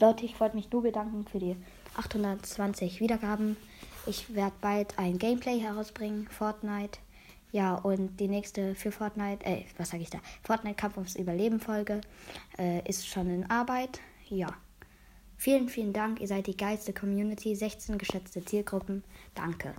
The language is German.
Leute, ich wollte mich nur bedanken für die 820 Wiedergaben. Ich werde bald ein Gameplay herausbringen, Fortnite. Ja, und die nächste für Fortnite, äh, was sage ich da? Fortnite Kampf ums Überleben Folge äh, ist schon in Arbeit. Ja. Vielen, vielen Dank. Ihr seid die geilste Community. 16 geschätzte Zielgruppen. Danke.